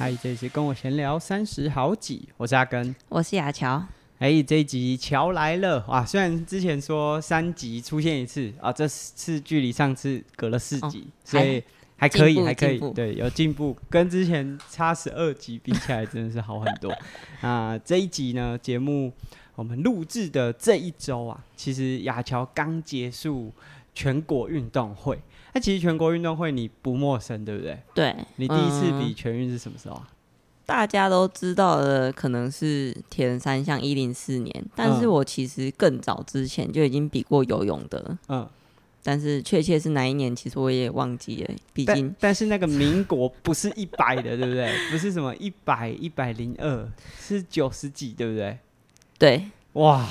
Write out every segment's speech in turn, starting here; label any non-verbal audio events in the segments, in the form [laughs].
嗨，这一次跟我闲聊三十好几，我是阿根，我是雅乔。哎，这一集乔来了哇！虽然之前说三集出现一次啊，这次距离上次隔了四集，哦、所以还可以，还可以，对，有进步，跟之前差十二集比起来，真的是好很多。[laughs] 那这一集呢，节目我们录制的这一周啊，其实雅乔刚结束全国运动会。那其实全国运动会你不陌生，对不对？对，你第一次比全运是什么时候啊？大家都知道的可能是铁人三项一零四年，但是我其实更早之前就已经比过游泳的，嗯，但是确切是哪一年，其实我也忘记了。毕竟，但是那个民国不是一百的，对不对？不是什么一百一百零二，是九十几，对不对？[laughs] 对。哇，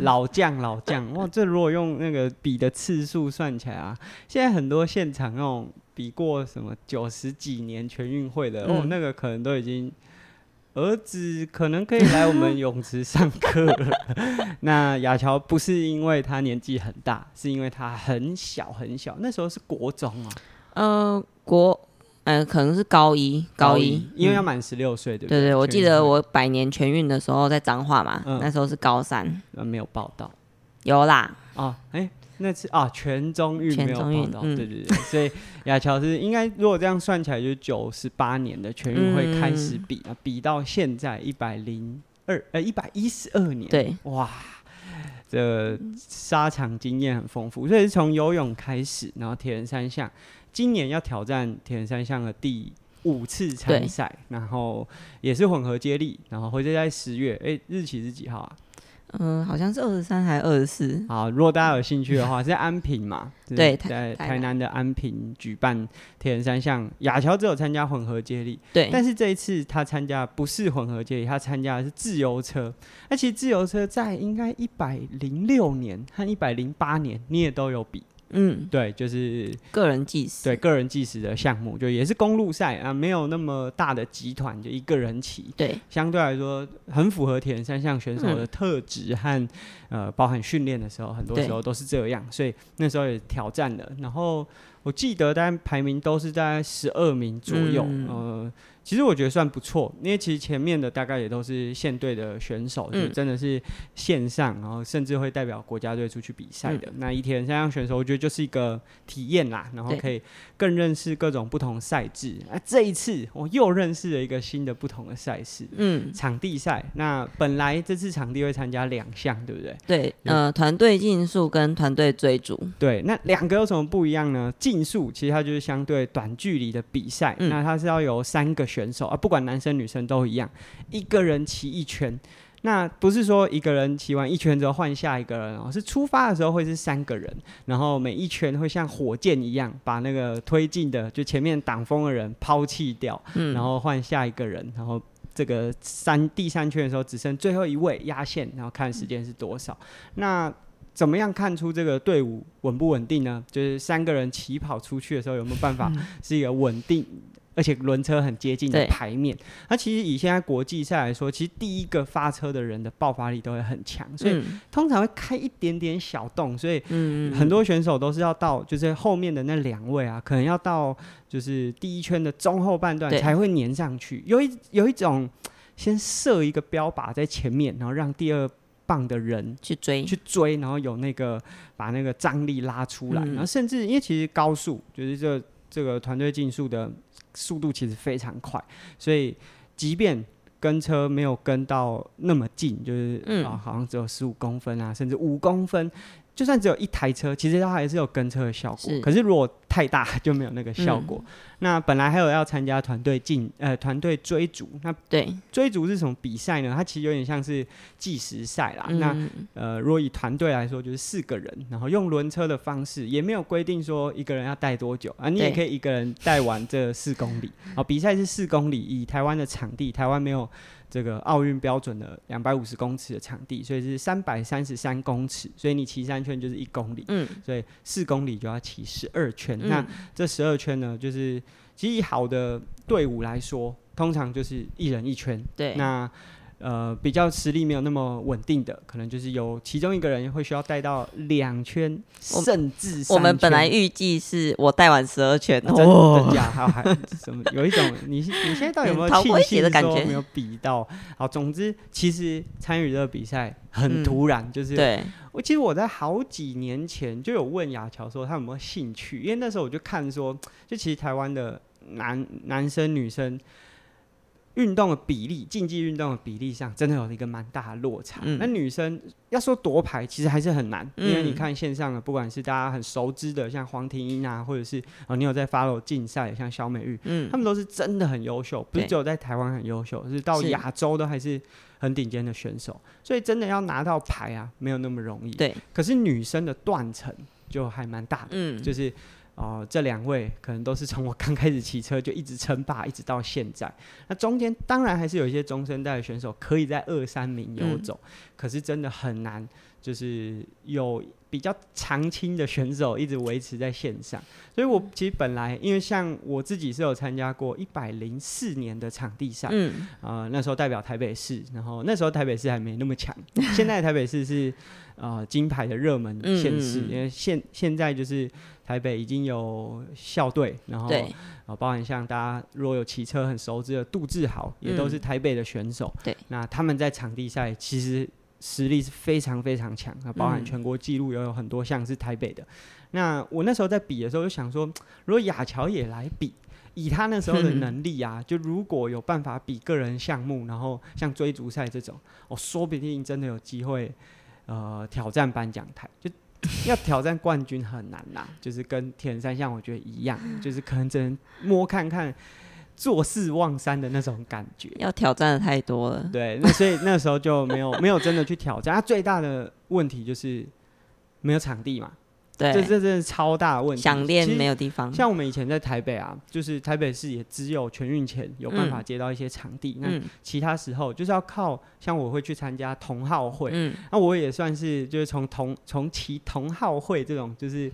老将老将 [laughs] 哇！这如果用那个比的次数算起来啊，现在很多现场那种比过什么九十几年全运会的、嗯、哦，那个可能都已经儿子可能可以来我们泳池上课了。[laughs] 那雅乔不是因为他年纪很大，是因为他很小很小，那时候是国中啊，呃，国。嗯、呃，可能是高一，高一，因为要满十六岁，对不对？对对，我记得我百年全运的时候在彰化嘛，嗯、那时候是高三，没有报道，有啦，哦，哎、欸，那次啊，全中运没有报到，对对对，所以亚乔是应该如果这样算起来，就是九十八年的全运会开始比啊，嗯、比到现在一百零二，呃，一百一十二年，对，哇，这沙场经验很丰富，所以是从游泳开始，然后铁人三项。今年要挑战铁人三项的第五次参赛，然后也是混合接力，然后会在十月，哎，日期是几号啊？嗯、呃，好像是二十三还是二十四？好，如果大家有兴趣的话，是在 [laughs] 安平嘛？对，在台南的安平举办铁人三项。雅乔只有参加混合接力，对，但是这一次他参加不是混合接力，他参加的是自由车。那其实自由车在应该一百零六年和一百零八年你也都有比。嗯，对，就是个人计时，对个人计时的项目，就也是公路赛啊，没有那么大的集团，就一个人骑，对，相对来说很符合铁人三项选手的特质和、嗯、呃，包含训练的时候，很多时候都是这样，所以那时候也挑战了，然后我记得大概排名都是在十二名左右，嗯、呃。其实我觉得算不错，因为其实前面的大概也都是县队的选手，嗯、就真的是线上，然后甚至会代表国家队出去比赛的。嗯、那以铁人三项选手，我觉得就是一个体验啦，然后可以更认识各种不同赛制。那啊，这一次我又认识了一个新的不同的赛事，嗯，场地赛。那本来这次场地会参加两项，对不对？对，呃，团队竞速跟团队追逐。对，那两个有什么不一样呢？竞速其实它就是相对短距离的比赛，嗯、那它是要有三个。选手啊，不管男生女生都一样，一个人骑一圈。那不是说一个人骑完一圈之后换下一个人哦，是出发的时候会是三个人，然后每一圈会像火箭一样把那个推进的就前面挡风的人抛弃掉，嗯，然后换下一个人，然后这个三第三圈的时候只剩最后一位压线，然后看时间是多少。嗯，那怎么样看出这个队伍稳不稳定呢？就是三个人起跑出去的时候有没有办法是一个稳定？而且轮车很接近的牌面，那其实以现在国际赛来说，其实第一个发车的人的爆发力都会很强，所以通常会开一点点小洞，所以很多选手都是要到就是后面的那两位啊，可能要到就是第一圈的中后半段才会粘上去。有一有一种先设一个标靶在前面，然后让第二棒的人去追。去追，然后有那个把那个张力拉出来，嗯、然后甚至因为其实高速就是这这个团队竞速的。速度其实非常快，所以即便跟车没有跟到那么近，就是、嗯、啊，好像只有十五公分啊，甚至五公分。就算只有一台车，其实它还是有跟车的效果。是可是如果太大，就没有那个效果。嗯、那本来还有要参加团队竞呃团队追逐，那对追逐是什么比赛呢？它其实有点像是计时赛啦。嗯、那呃，如果以团队来说，就是四个人，然后用轮车的方式，也没有规定说一个人要带多久啊，你也可以一个人带完这四公里。[laughs] 好，比赛是四公里，以台湾的场地，台湾没有。这个奥运标准的两百五十公尺的场地，所以是三百三十三公尺，所以你骑三圈就是一公里，嗯，所以四公里就要骑十二圈。嗯、那这十二圈呢，就是其实以好的队伍来说，通常就是一人一圈。对，那呃，比较实力没有那么稳定的，可能就是有其中一个人会需要带到两圈，甚至我们本来预计是我带完十二圈，真的假？[laughs] 还还什么？有一种你你现在到底有没有庆幸的感觉？没有比到。好，总之，其实参与这个比赛很突然，嗯、就是对我其实我在好几年前就有问雅乔说他有没有兴趣，因为那时候我就看说，就其实台湾的男男生女生。运动的比例，竞技运动的比例上，真的有一个蛮大的落差。嗯、那女生要说夺牌，其实还是很难，嗯、因为你看线上的，不管是大家很熟知的，像黄庭英啊，或者是哦，你有在 follow 竞赛，像肖美玉，嗯，他们都是真的很优秀，不是只有在台湾很优秀，是到亚洲都还是很顶尖的选手。所以真的要拿到牌啊，没有那么容易。对，可是女生的断层就还蛮大的，嗯，就是。哦、呃，这两位可能都是从我刚开始骑车就一直称霸，一直到现在。那中间当然还是有一些中生代的选手可以在二三名游走，嗯、可是真的很难，就是有比较长青的选手一直维持在线上。所以我其实本来因为像我自己是有参加过一百零四年的场地赛，嗯，啊、呃，那时候代表台北市，然后那时候台北市还没那么强，[laughs] 现在台北市是呃金牌的热门县市，嗯、因为现现在就是。台北已经有校队，然后对啊，包含像大家如果有骑车很熟知的杜志豪，也都是台北的选手。对、嗯，那他们在场地赛其实实力是非常非常强，那包含全国纪录也有很多项是台北的。嗯、那我那时候在比的时候就想说，如果雅乔也来比，以他那时候的能力啊，嗯、就如果有办法比个人项目，然后像追逐赛这种，我说不定真的有机会呃挑战颁奖台就。[laughs] 要挑战冠军很难呐，就是跟铁人三项我觉得一样，就是可能只能摸看看，坐视望山的那种感觉。要挑战的太多了，对，那所以那时候就没有没有真的去挑战。他最大的问题就是没有场地嘛。对，这这真是超大的问题。想练没有地方。像我们以前在台北啊，就是台北市也只有全运前有办法接到一些场地，嗯、那其他时候就是要靠像我会去参加同好会，嗯、那我也算是就是从同从骑同好会这种就是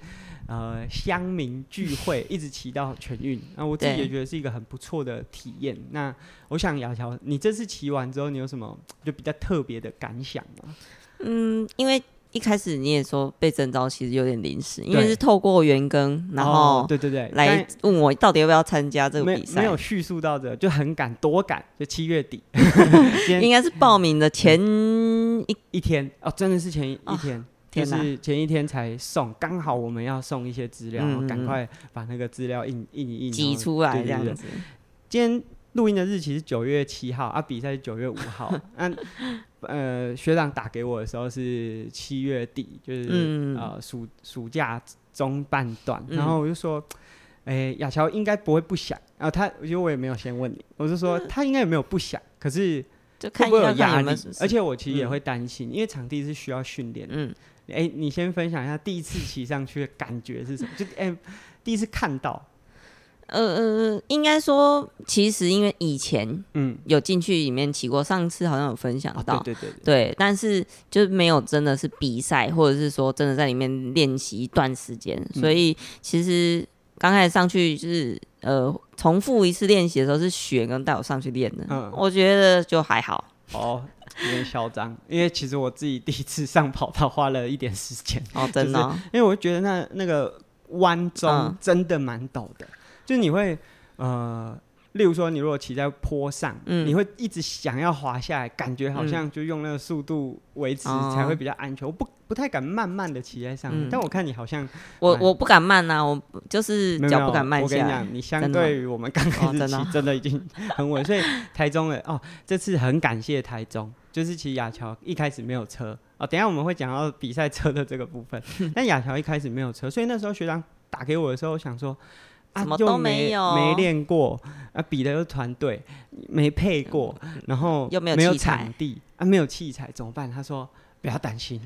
呃乡民聚会一直骑到全运，那我自己也觉得是一个很不错的体验。那我想雅乔，你这次骑完之后，你有什么就比较特别的感想吗？嗯，因为。一开始你也说被征召其实有点临时，因为是透过员工，然后对对对。来问我到底要不要参加这个比赛，没有叙述到的，就很赶多赶，就七月底，[laughs] 应该是报名的前一一天。哦，真的是前一天，就是前一天才送，刚好我们要送一些资料，赶快把那个资料印印一印挤出来这样子。今天录音的日期是九月七号啊，比赛是九月五号，[laughs] 嗯。呃，学长打给我的时候是七月底，就是、嗯、呃暑暑假中半段，嗯、然后我就说，哎、欸，雅乔应该不会不想，然后他，因为我也没有先问你，我就说他应该也没有不想，可是会不会有压力？而且我其实也会担心，嗯、因为场地是需要训练。嗯，哎、欸，你先分享一下第一次骑上去的感觉是什么？就哎、欸，第一次看到。呃呃，应该说，其实因为以前嗯有进去里面骑过，上次好像有分享到，对对对对，但是就没有真的是比赛，或者是说真的在里面练习一段时间，所以其实刚开始上去就是呃重复一次练习的时候是雪跟带我上去练的，嗯，我觉得就还好。哦，有点嚣张，因为其实我自己第一次上跑道花了一点时间哦，真的，因为我觉得那那个弯中真的蛮陡的。就你会，呃，例如说，你如果骑在坡上，嗯、你会一直想要滑下来，感觉好像就用那个速度维持才会比较安全。嗯、我不不太敢慢慢的骑在上面，嗯、但我看你好像，我我不敢慢呐、啊，我就是脚不敢慢下来。我跟你讲，你相对于我们刚开始骑，真的，真的已经很稳。所以台中的哦，这次很感谢台中，就是骑雅乔一开始没有车哦，等一下我们会讲到比赛车的这个部分，[laughs] 但雅乔一开始没有车，所以那时候学长打给我的时候，我想说。什么都没有，没练过啊，比的又团队没配过，然后又没有场地啊，没有器材怎么办？他说不要担心，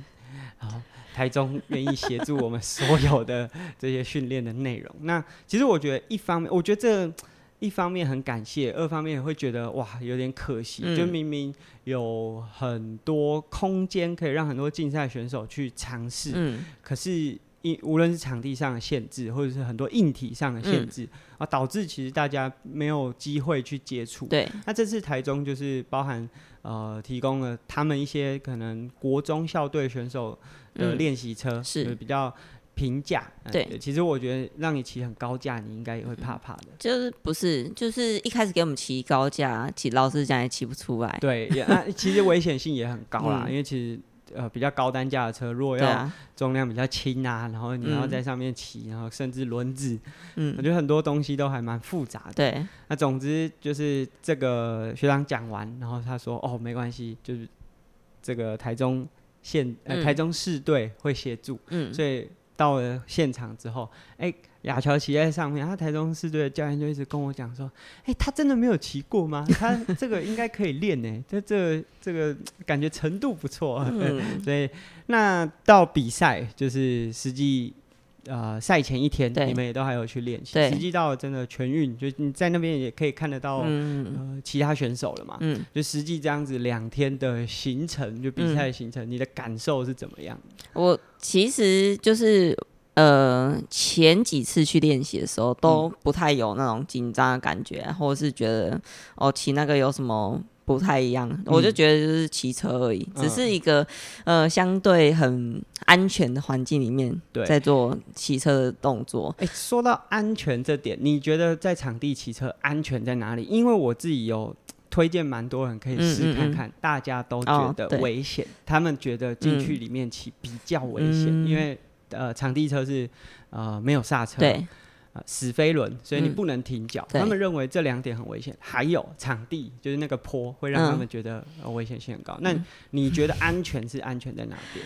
然后台中愿意协助我们所有的这些训练的内容。[laughs] 那其实我觉得一方面，我觉得这一方面很感谢，二方面也会觉得哇，有点可惜，嗯、就明明有很多空间可以让很多竞赛选手去尝试，嗯，可是。因无论是场地上的限制，或者是很多硬体上的限制、嗯、啊，导致其实大家没有机会去接触。对，那这次台中就是包含呃提供了他们一些可能国中校队选手的练习车，嗯、是比较平价。对、呃，其实我觉得让你骑很高价，你应该也会怕怕的。就是不是，就是一开始给我们骑高架，骑老实讲也骑不出来。对，也啊，其实危险性也很高啦，嗯、因为其实。呃，比较高单价的车，如果要重量比较轻啊，啊，然后你要在上面骑，然后甚至轮子，嗯，我觉得很多东西都还蛮复杂的。对，那总之就是这个学长讲完，然后他说：“哦，没关系，就是这个台中县呃台中市队会协助。”嗯，所以到了现场之后，哎、欸。亚乔骑在上面，他台中市队的教练就一直跟我讲说：“哎、欸，他真的没有骑过吗？[laughs] 他这个应该可以练呢，这这这个感觉程度不错。嗯” [laughs] 所以那到比赛就是实际呃赛前一天，你们也都还有去练习。实际到真的全运，就你在那边也可以看得到、嗯、呃其他选手了嘛。嗯，就实际这样子两天的行程，就比赛行程、嗯，你的感受是怎么样？我其实就是。呃，前几次去练习的时候都不太有那种紧张的感觉，嗯，或者是觉得哦骑那个有什么不太一样，嗯，我就觉得就是骑车而已，嗯，只是一个呃相对很安全的环境里面在做骑车的动作。哎，说到安全这点，你觉得在场地骑车安全在哪里？因为我自己有 [tsk] 推荐蛮多人可以试看看，嗯嗯嗯，大家都觉得危险，哦，他们觉得进去里面骑比较危险，嗯，因为。呃，场地车是呃没有刹车，对，呃死飞轮，所以你不能停脚，嗯。他们认为这两点很危险。还有场地就是那个坡会让他们觉得，呃、危险性很高，嗯。那你觉得安全是安全在哪边？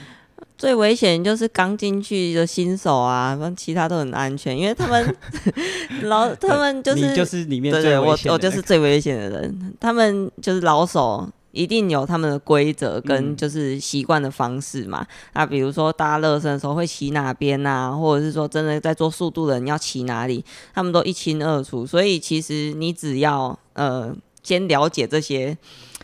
最危险就是刚进去的新手啊，其他都很安全，因为他们 [laughs] 老他们就是你就是里面最危险的，对对，我我就是最危险的人，他们就是老手。一定有他们的规则跟就是习惯的方式嘛。嗯、那比如说大家热身的时候会骑哪边啊，或者是说真的在做速度的人要骑哪里，他们都一清二楚。所以其实你只要呃先了解这些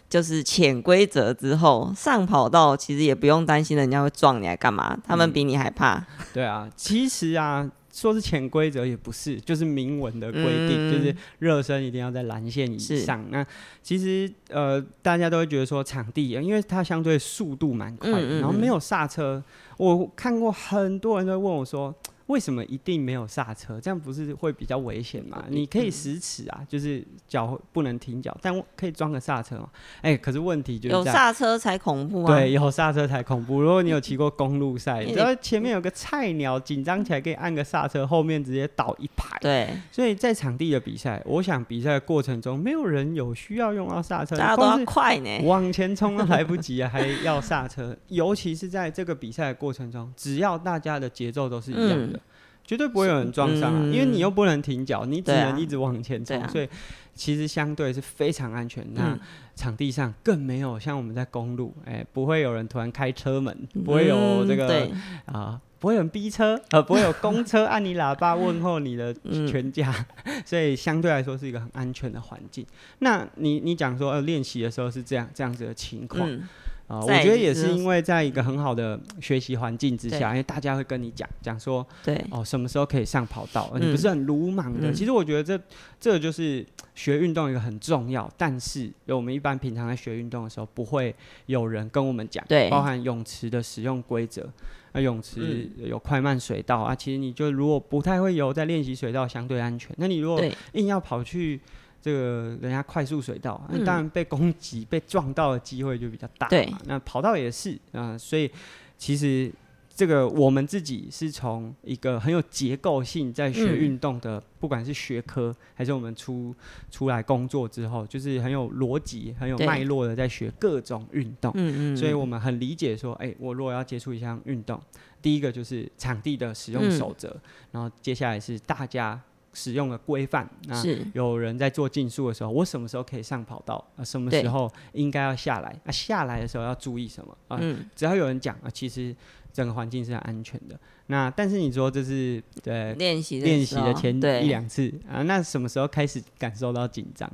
就是潜规则之后，上跑道其实也不用担心人家会撞你来干嘛，他们比你还怕。嗯、对啊，其实啊。说是潜规则也不是，就是明文的规定，嗯，就是热身一定要在蓝线以上。那其实呃，大家都会觉得说场地，因为它相对速度蛮快，嗯，然后没有刹车。我看过很多人都问我说。为什么一定没有刹车？这样不是会比较危险吗？你可以实齿啊，就是脚不能停脚，但可以装个刹车嘛。哎、欸，可是问题就是有刹车才恐怖啊！对，有刹车才恐怖。如果你有骑过公路赛，只要前面有个菜鸟紧张起来，可以按个刹车，后面直接倒一排。对，所以在场地的比赛，我想比赛的过程中，没有人有需要用到刹车，大家都要快呢，往前冲都来不及啊，还要刹车。[laughs] 尤其是在这个比赛的过程中，只要大家的节奏都是一样的。嗯绝对不会有人撞上啊、嗯，因为你又不能停脚，你只能一直往前冲、啊，所以其实相对是非常安全。那场地上更没有像我们在公路，哎、欸，不会有人突然开车门，不会有这个啊、不会有人逼车，呃，不会有公车 [laughs] 按你喇叭问候你的全家，[laughs] 所以相对来说是一个很安全的环境。那你你讲说呃练习的时候是这样这样子的情况。嗯啊、呃，我觉得也是因为在一个很好的学习环境之下，因为大家会跟你讲讲说，对哦，什么时候可以上跑道，你不是很鲁莽的、嗯。其实我觉得这这就是学运动一个很重要，但是我们一般平常在学运动的时候，不会有人跟我们讲，对，包含泳池的使用规则，啊，泳池有快慢水道啊，其实你就如果不太会游，在练习水道相对安全。那你如果硬要跑去。这个人家快速水道，那、嗯、当然被攻击、被撞到的机会就比较大嘛。对，那跑道也是啊、呃，所以其实这个我们自己是从一个很有结构性在学运动的、嗯，不管是学科还是我们出出来工作之后，就是很有逻辑、很有脉络的在学各种运动。嗯嗯。所以我们很理解说，哎、欸，我如果要接触一项运动，第一个就是场地的使用守则、嗯，然后接下来是大家。使用的规范，那有人在做竞速的时候，我什么时候可以上跑道？啊，什么时候应该要下来？啊，下来的时候要注意什么？啊，嗯、只要有人讲啊，其实整个环境是很安全的。那但是你说这是对练习练习的前一两次啊，那什么时候开始感受到紧张？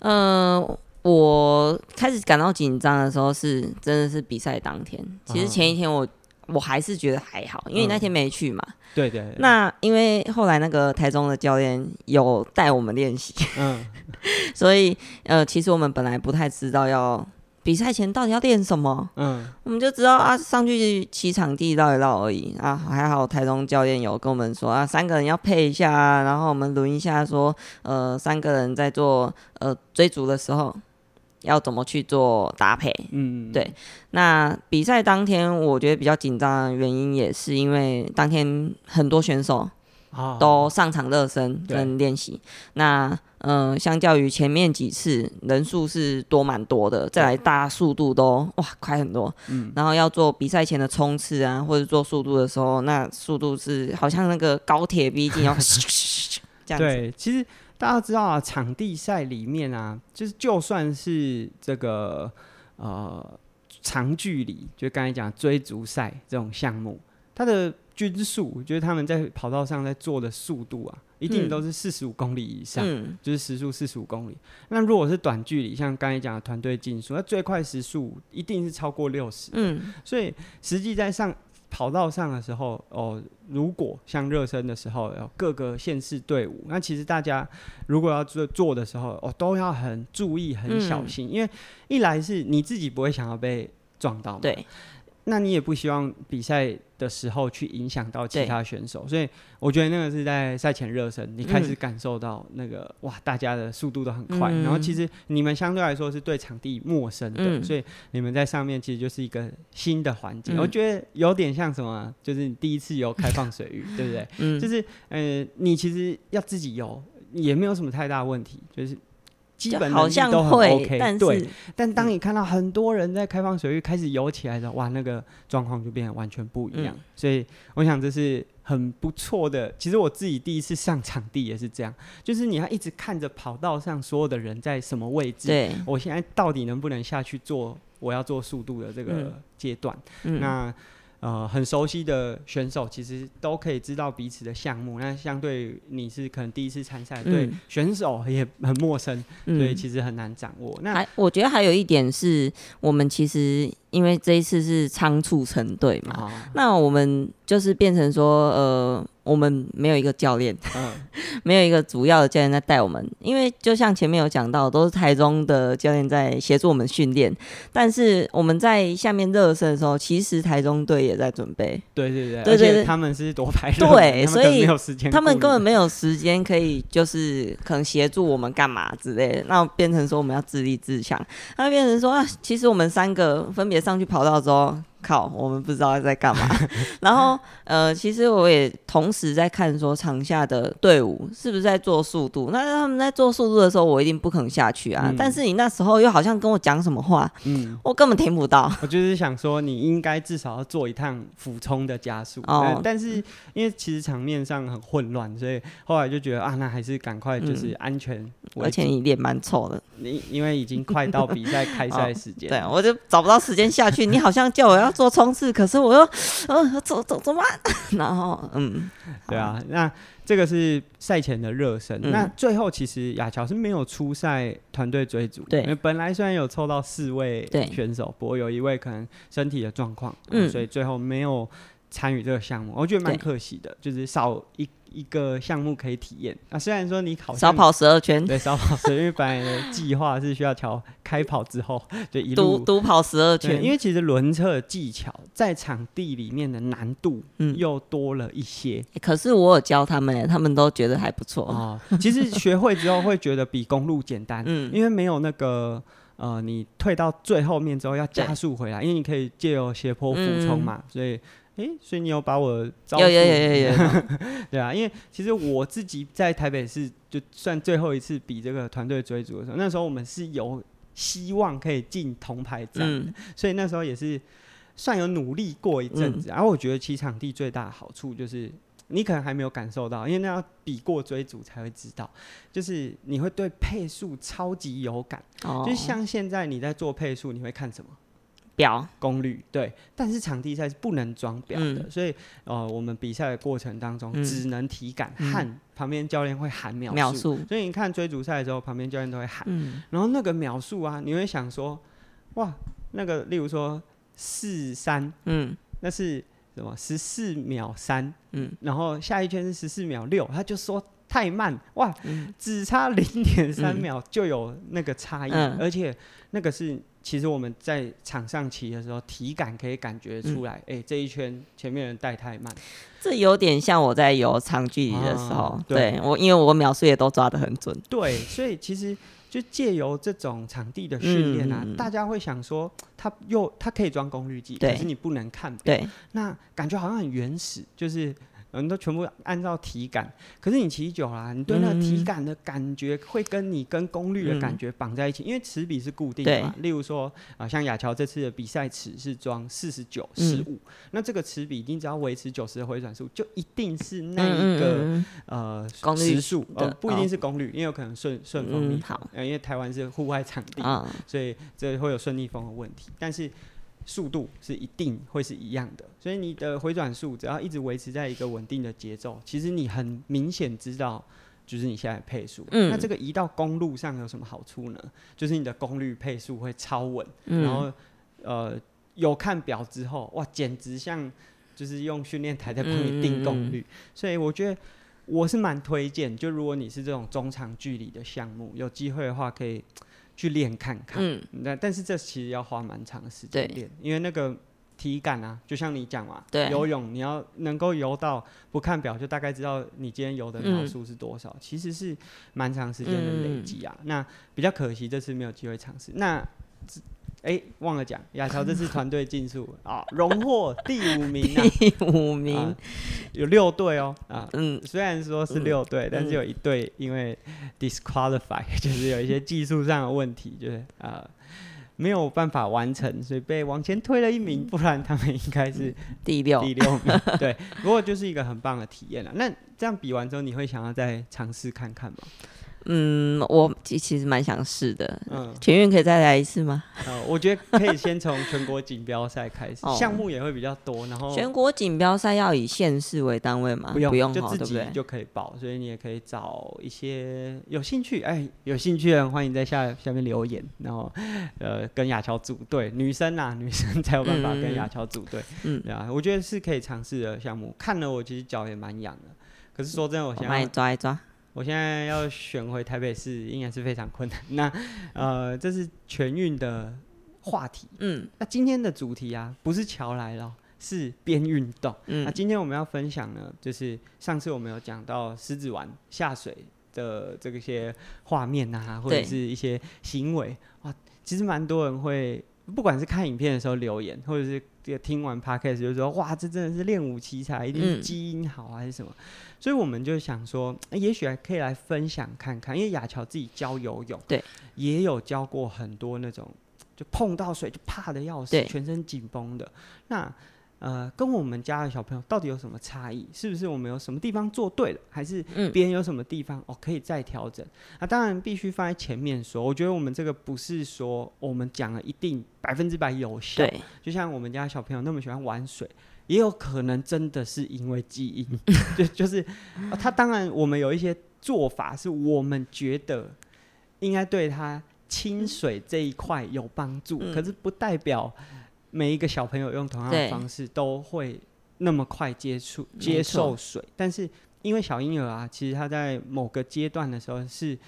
嗯、呃，我开始感到紧张的时候是真的是比赛当天。其实前一天我。我还是觉得还好，因为你那天没去嘛。嗯、对，对对。那因为后来那个台中的教练有带我们练习，嗯，[laughs] 所以呃，其实我们本来不太知道要比赛前到底要练什么，嗯，我们就知道啊，上去骑场地绕一绕而已啊。还好台中教练有跟我们说啊，三个人要配一下，然后我们轮一下说，说呃，三个人在做呃追逐的时候。要怎么去做搭配？嗯，对。那比赛当天，我觉得比较紧张的原因，也是因为当天很多选手都上场热身跟练习。那嗯、呃，相较于前面几次，人数是多蛮多的，再来大家速度都哇快很多。嗯，然后要做比赛前的冲刺啊，或者做速度的时候，那速度是好像那个高铁逼近要这样子。对，其实。大家知道啊，场地赛里面啊，就是就算是这个呃长距离，就刚才讲追逐赛这种项目，它的均速，就是他们在跑道上在做的速度啊，一定都是四十五公里以上，嗯、就是时速四十五公里。那如果是短距离，像刚才讲的团队竞速，那最快时速一定是超过六十。嗯，所以实际在上。跑道上的时候，哦，如果像热身的时候，有各个县市队伍，那其实大家如果要做做的时候，哦，都要很注意、很小心，嗯、因为一来是你自己不会想要被撞到嘛，对。那你也不希望比赛的时候去影响到其他选手，所以我觉得那个是在赛前热身，你开始感受到那个、嗯、哇，大家的速度都很快，嗯、然后其实你们相对来说是对场地陌生的，嗯、所以你们在上面其实就是一个新的环境，嗯、我觉得有点像什么，就是你第一次游开放水域，对不对？[laughs] 嗯、就是呃，你其实要自己游也没有什么太大问题，就是。基本能力都很 OK，但对。但当你看到很多人在开放水域开始游起来的时候，哇，那个状况就变得完全不一样。嗯、所以我想这是很不错的。其实我自己第一次上场地也是这样，就是你要一直看着跑道上所有的人在什么位置。对，我现在到底能不能下去做我要做速度的这个阶段？嗯、那。呃，很熟悉的选手其实都可以知道彼此的项目。那相对你是可能第一次参赛，嗯、对选手也很陌生，嗯、所以其实很难掌握。那还我觉得还有一点是我们其实因为这一次是仓促成队嘛，哦、那我们就是变成说呃。我们没有一个教练，嗯，[laughs] 没有一个主要的教练在带我们，因为就像前面有讲到，都是台中的教练在协助我们训练。但是我们在下面热身的时候，其实台中队也在准备。对对对，而且他们是夺牌，对，[laughs] 所以他们根本没有时间可以就是可能协助我们干嘛之类的。那变成说我们要自立自强，那变成说啊，其实我们三个分别上去跑道之后。靠，我们不知道在干嘛。[laughs] 然后，呃，其实我也同时在看说场下的队伍是不是在做速度。那他们在做速度的时候，我一定不可能下去啊。嗯、但是你那时候又好像跟我讲什么话，嗯，我根本听不到。[laughs] 我就是想说，你应该至少要做一趟俯冲的加速。哦，但是因为其实场面上很混乱，所以后来就觉得啊，那还是赶快就是安全、嗯。而且你脸蛮臭的，你因为已经快到比赛开赛时间、哦，对，我就找不到时间下去。你好像叫我要。做冲刺，可是我又，嗯，走走怎么办？[laughs] 然后，嗯，对啊，那这个是赛前的热身。嗯、那最后其实亚乔是没有出赛团队追逐，对，因为本来虽然有凑到四位选手，不过有一位可能身体的状况，嗯，所以最后没有参与这个项目，我觉得蛮可惜的，就是少一。一个项目可以体验啊，虽然说你考少跑十二圈，对，少跑十二圈，因为本来的计划是需要调开跑之后 [laughs] 就一路独跑十二圈，因为其实轮测技巧在场地里面的难度又多了一些。嗯欸、可是我有教他们，他们都觉得还不错啊。其实学会之后会觉得比公路简单，嗯，因为没有那个呃，你退到最后面之后要加速回来，因为你可以借由斜坡俯冲嘛，嗯、所以。所以你有把我招有有有有有，[laughs] 对啊，因为其实我自己在台北市就算最后一次比这个团队追逐的时候，那时候我们是有希望可以进铜牌战，嗯、所以那时候也是算有努力过一阵子。然后、我觉得骑场地最大的好处就是，你可能还没有感受到，因为那要比过追逐才会知道，就是你会对配速超级有感。哦、就像现在你在做配速，你会看什么？表。功率对，但是场地赛是不能装表的，嗯、所以呃，我们比赛的过程当中只能体感，嗯、和旁边教练会喊秒数，秒数。所以你看追逐赛的时候，旁边教练都会喊，嗯、然后那个秒数啊，你会想说，哇，那个例如说四三，嗯，那是什么？十四秒三，嗯，然后下一圈是十四秒六，他就说太慢，哇，嗯、只差零点三秒就有那个差异，嗯、而且那个是其实我们在场上骑的时候体感可以感觉出来，哎、这一圈前面人带太慢，这有点像我在游长距离的时候，啊、对，对我因为我秒数也都抓得很准，对，所以其实。就借由这种场地的训练啊，嗯、大家会想说，它又它可以装功率计，可是你不能看表，对。那感觉好像很原始，就是。人都全部按照体感，可是你骑久了，你对那个体感的感觉会跟你跟功率的感觉绑在一起，因为齿比是固定的嘛。例如说啊，像亚乔这次的比赛齿是装四十九十五，那这个齿比你只要维持九十的回转数，就一定是那一个呃时速，呃不一定是功率，因为有可能顺顺风逆好，因为台湾是户外场地，所以这会有顺逆风的问题，但是。速度是一定会是一样的，所以你的回转数只要一直维持在一个稳定的节奏，其实你很明显知道，就是你现在配速。嗯，那这个移到公路上有什么好处呢？就是你的功率配速会超稳，嗯、然后呃有看表之后，哇，简直像就是用训练台在帮你定功率。嗯嗯嗯，所以我觉得我是蛮推荐，就如果你是这种中长距离的项目，有机会的话可以。去练看看，嗯，那但是这其实要花蛮长的时间练，因为那个体感啊，就像你讲嘛，对。游泳你要能够游到不看表就大概知道你今天游的秒数是多少，嗯、其实是蛮长时间的累积啊。嗯、那比较可惜这次没有机会尝试。那哎、欸，忘了讲，亚乔这次团队竞速啊，荣获第五名啊，[laughs] 第五名，啊、有六队哦，啊，嗯，虽然说是六队，嗯、但是有一队因为 disqualify，[laughs] 就是有一些技术上的问题，就是啊没有办法完成，所以被往前推了一名，不然他们应该是第六第六名。[laughs] 对，不过就是一个很棒的体验了。那这样比完之后，你会想要再尝试看看吗？嗯，我其实蛮想试的。嗯，全运可以再来一次吗？呃，我觉得可以先从全国锦标赛开始，[laughs] 项目也会比较多。然后全国锦标赛要以县市为单位吗？不用，不用，就自己就可以报。所以你也可以找一些有兴趣，哎，有兴趣的人欢迎在下下面留言，然后呃跟亚乔组队。女生啊，[laughs] 女生才有办法跟亚乔组队。嗯，对啊，我觉得是可以尝试的项目。看了我其实脚也蛮痒的，可是说真的，我想要抓一抓。我现在要选回台北市，应该是非常困难。[laughs] 那呃，这是全运的话题。嗯，那今天的主题啊，不是桥来了，是边运动。嗯，那今天我们要分享呢，就是上次我们有讲到狮子丸下水的这个些画面啊，或者是一些行为对哇，其实蛮多人会，不管是看影片的时候留言，或者是听完 podcast 就说，哇，这真的是练武奇才，一定是基因好还是什么？嗯所以我们就想说，欸、也许还可以来分享看看，因为亚乔自己教游泳，对，也有教过很多那种就碰到水就怕的要死，全身紧绷的。那呃，跟我们家的小朋友到底有什么差异？是不是我们有什么地方做对了，还是别人有什么地方、嗯、哦可以再调整？那当然必须放在前面说。我觉得我们这个不是说我们讲了一定百分之百有效，对，就像我们家小朋友那么喜欢玩水。也有可能真的是因为基因，[laughs] 就就是他当然我们有一些做法是我们觉得应该对他清水这一块有帮助，可是不代表每一个小朋友用同样的方式都会那么快接触接受水。但是因为小婴儿啊，其实他在某个阶段的时候是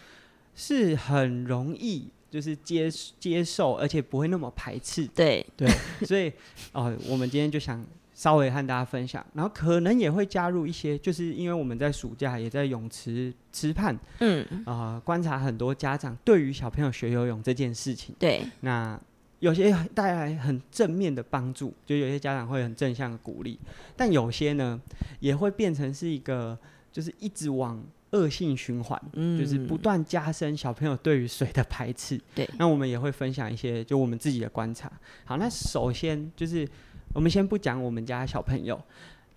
是很容易就是接接受，而且不会那么排斥。对对，所以哦，我们今天就想。稍微和大家分享，然后可能也会加入一些，就是因为我们在暑假也在泳池池畔，嗯。啊、呃，观察很多家长对于小朋友学游泳这件事情，对，那有些带来很正面的帮助，就有些家长会很正向的鼓励，但有些呢也会变成是一个，就是一直往恶性循环，嗯，就是不断加深小朋友对于水的排斥，对，那我们也会分享一些就我们自己的观察。好，那首先就是。我们先不讲我们家小朋友，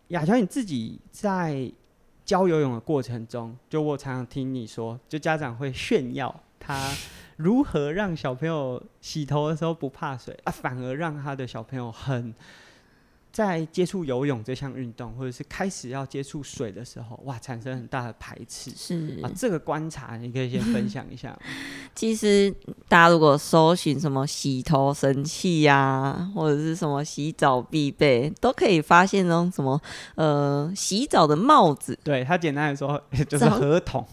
亚乔，你自己在教游泳的过程中，就我常常听你说，就家长会炫耀他如何让小朋友洗头的时候不怕水啊，反而让他的小朋友很在接触游泳这项运动，或者是开始要接触水的时候，哇，产生很大的排斥。是啊，这个观察你可以先分享一下。其实大家如果搜寻什么洗头神器呀、啊，或者是什么洗澡必备，都可以发现那种什么呃洗澡的帽子。对，它简单来说 [laughs] 就是合同，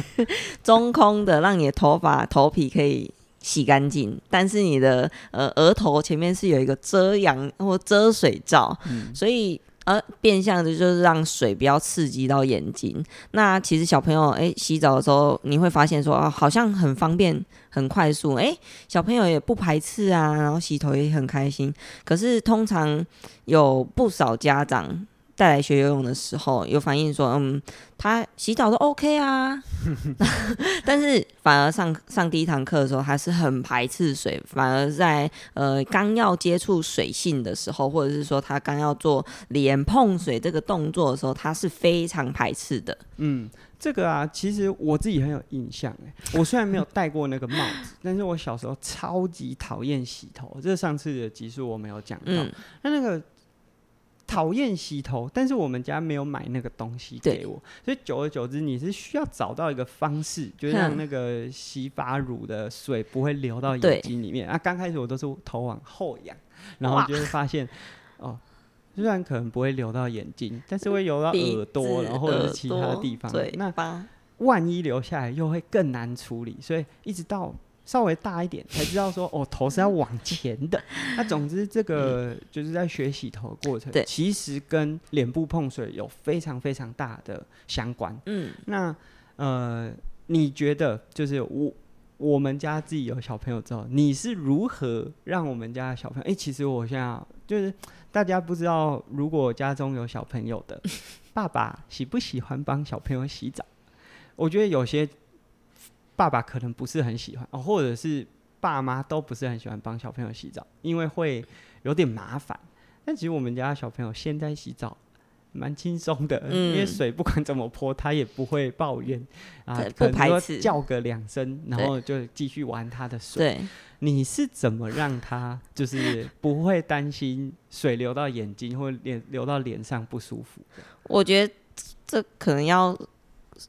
[laughs] 中空的，让你的头发头皮可以。洗干净，但是你的呃额头前面是有一个遮阳或遮水罩，嗯、所以呃变相的就是让水不要刺激到眼睛。那其实小朋友哎、欸、洗澡的时候，你会发现说啊好像很方便很快速，哎、欸、小朋友也不排斥啊，然后洗头也很开心。可是通常有不少家长。带来学游泳的时候，有反映说，嗯，他洗澡都 OK 啊，[laughs] 但是反而上上第一堂课的时候，他是很排斥水，反而在呃刚要接触水性的时候，或者是说他刚要做脸碰水这个动作的时候，他是非常排斥的。嗯，这个啊，其实我自己很有印象诶，我虽然没有戴过那个帽子，但是我小时候超级讨厌洗头，这上次的集数我没有讲到，那、嗯、那个。讨厌洗头，但是我们家没有买那个东西给我，所以久而久之，你是需要找到一个方式，就是让那个洗发乳的水不会流到眼睛里面。啊，刚开始我都是头往后仰，然后就会发现，哦，虽然可能不会流到眼睛，但是会流到耳朵，[laughs] 然后或者是其他地方。那万一流下来又会更难处理，所以一直到。稍微大一点才知道说哦，头是要往前的。[laughs] 那总之这个就是在学洗头的过程，对，其实跟脸部碰水有非常非常大的相关。嗯，那呃，你觉得就是我我们家自己有小朋友之后，你是如何让我们家的小朋友？哎、欸，其实我现在就是大家不知道，如果家中有小朋友的 [laughs] 爸爸喜不喜欢帮小朋友洗澡？我觉得有些。爸爸可能不是很喜欢哦，或者是爸妈都不是很喜欢帮小朋友洗澡，因为会有点麻烦。但其实我们家小朋友现在洗澡蛮轻松的，嗯，因为水不管怎么泼，他也不会抱怨啊，可能说叫个两声，然后就继续玩他的水。对，你是怎么让他就是不会担心水流到眼睛或脸流到脸上不舒服？我觉得这可能要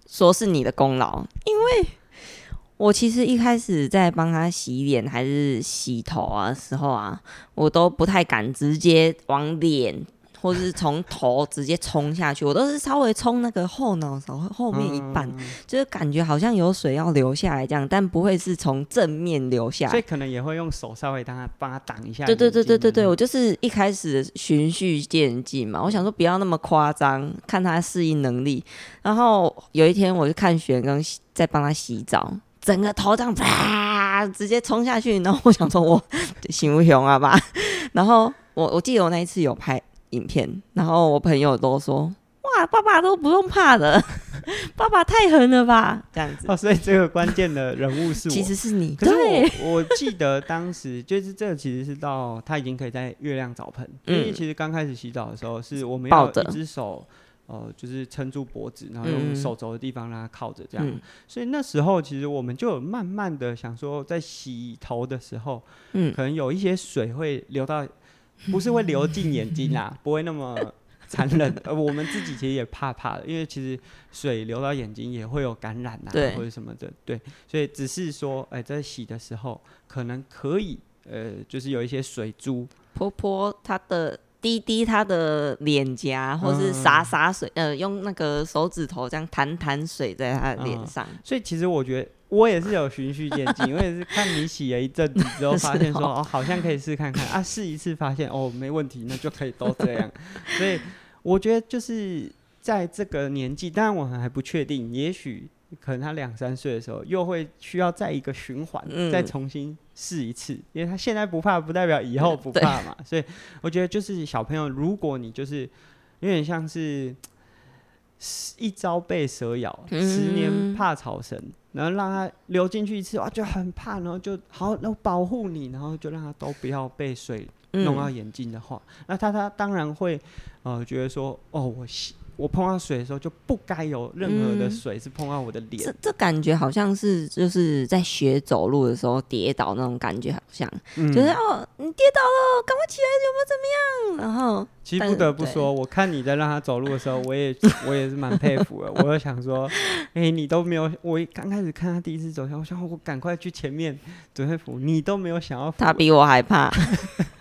说是你的功劳，因为。我其实一开始在帮他洗脸还是洗头啊的时候啊，我都不太敢直接往脸或是从头直接冲下去，我都是稍微冲那个后脑勺后面一半，嗯，就是感觉好像有水要流下来这样，但不会是从正面流下来，所以可能也会用手稍微帮他帮他挡一下。对对对对对对，我就是一开始循序渐进嘛，我想说不要那么夸张，看他适应能力。然后有一天我就看玄刚在帮他洗澡。整个头这样啪，直接冲下去，然后我想说我行不行啊吧？[laughs] 然后我我记得我那一次有拍影片，然后我朋友都说哇，爸爸都不用怕的，[laughs] 爸爸太狠了吧？这样子。哦，所以这个关键的人物是我，其实是你。可是我我记得当时就是这个，其实是到他已经可以在月亮澡盆，嗯，因为其实刚开始洗澡的时候是我们要一只手。呃，就是撑住脖子，然后用手肘的地方让它靠着这样，嗯。所以那时候其实我们就有慢慢的想说，在洗头的时候，嗯，可能有一些水会流到，不是会流进眼睛啦，[laughs] 不会那么残忍。[laughs] 呃，我们自己其实也怕怕的，因为其实水流到眼睛也会有感染啊，或者什么的。对，所以只是说，哎，欸，在洗的时候可能可以，呃，就是有一些水珠婆婆她的。滴滴他的脸颊，或是洒洒水，嗯，呃，用那个手指头这样弹弹水在他的脸上，嗯。所以其实我觉得我也是有循序渐进，[laughs] 我也是看你洗了一阵子之后，[laughs] 发现说哦，哦，好像可以试看看啊，试一次发现哦没问题，那就可以都这样。所以我觉得就是在这个年纪，当然我们还不确定，也许。可能他两三岁的时候，又会需要再一个循环，嗯，再重新试一次。因为他现在不怕，不代表以后不怕嘛。[laughs] 所以我觉得，就是小朋友，如果你就是有点像是一朝被蛇咬，嗯，十年怕草绳，然后让他流进去一次，哇，就很怕，然后就好，然后保护你，然后就让他都不要被水弄到眼睛的话，嗯，那他他当然会呃觉得说，哦，我洗。我碰到水的时候就不该有任何的水是碰到我的脸。这这感觉好像是就是在学走路的时候跌倒那种感觉，好像、嗯、就是哦，你跌倒了，赶快起来，有没有怎么样？然后，其实不得不说，我看你在让他走路的时候，我也 [laughs] 我也是蛮佩服的。我就想说，[laughs] 哎、欸，你都没有，我刚开始看他第一次走下，我想我赶快去前面准备扶，你都没有想要扶。他比我还怕。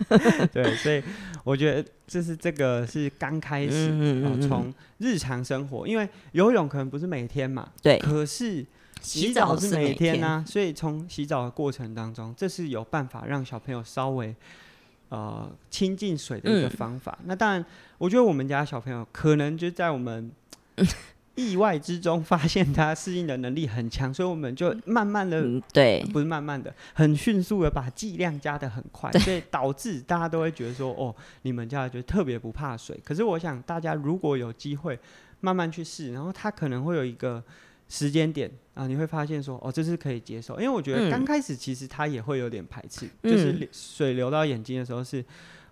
[laughs] 对，所以我觉得这是这个是刚开始，嗯从、日常生活，因为游泳可能不是每天嘛，对，可是。洗澡是每天呐、啊，所以从洗澡的过程当中，这是有办法让小朋友稍微呃亲近水的一个方法。嗯、那当然，我觉得我们家小朋友可能就在我们意外之中发现他适应的能力很强，所以我们就慢慢的、嗯、对，不是慢慢的，很迅速的把剂量加的很快，所以导致大家都会觉得说，哦，你们家就特别不怕水。可是我想大家如果有机会慢慢去试，然后他可能会有一个。时间点啊，你会发现说，哦，这是可以接受，因为我觉得刚开始其实他也会有点排斥，嗯、就是水流到眼睛的时候是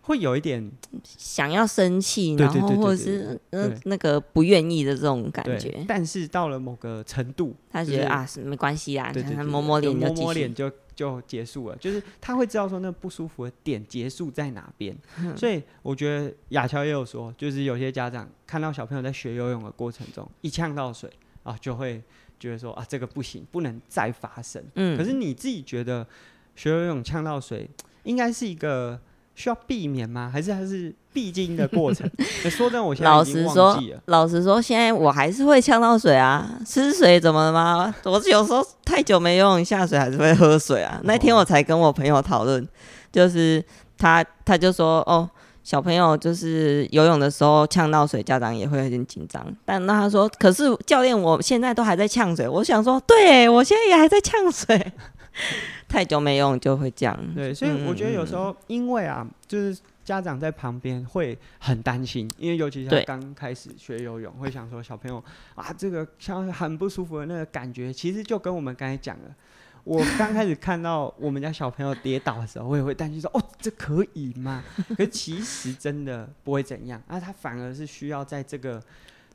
会有一点想要生气，然后或者是呃那个不愿意的这种感觉。但是到了某个程度，他觉得、就是、啊是没关系啊，摸摸脸摸摸脸就就结束了，就是他会知道说那不舒服的点结束在哪边。嗯、所以我觉得雅乔也有说，就是有些家长看到小朋友在学游泳的过程中一呛到水。啊，就会觉得说啊，这个不行，不能再发生。嗯，可是你自己觉得学游泳呛到水，应该是一个需要避免吗？还是它是必经的过程？[laughs] 欸、说真的，我现在。老实说，老实说，现在我还是会呛到水啊。吃水怎么了吗？[laughs] 我是有时候太久没游泳下水，还是会喝水啊。那天我才跟我朋友讨论，就是他他就说哦。小朋友就是游泳的时候呛到水，家长也会有点紧张。但那他说，可是教练，我现在都还在呛水。我想说，对，我现在也还在呛水，[laughs] 太久没用就会这样。对，所以我觉得有时候，因为啊，就是家长在旁边会很担心，因为尤其是刚开始学游泳，会想说小朋友啊，这个像很不舒服的那个感觉，其实就跟我们刚才讲的。我刚开始看到我们家小朋友跌倒的时候，我也会担心说：“哦，这可以吗？” [laughs] 可是其实真的不会怎样，啊，他反而是需要在这个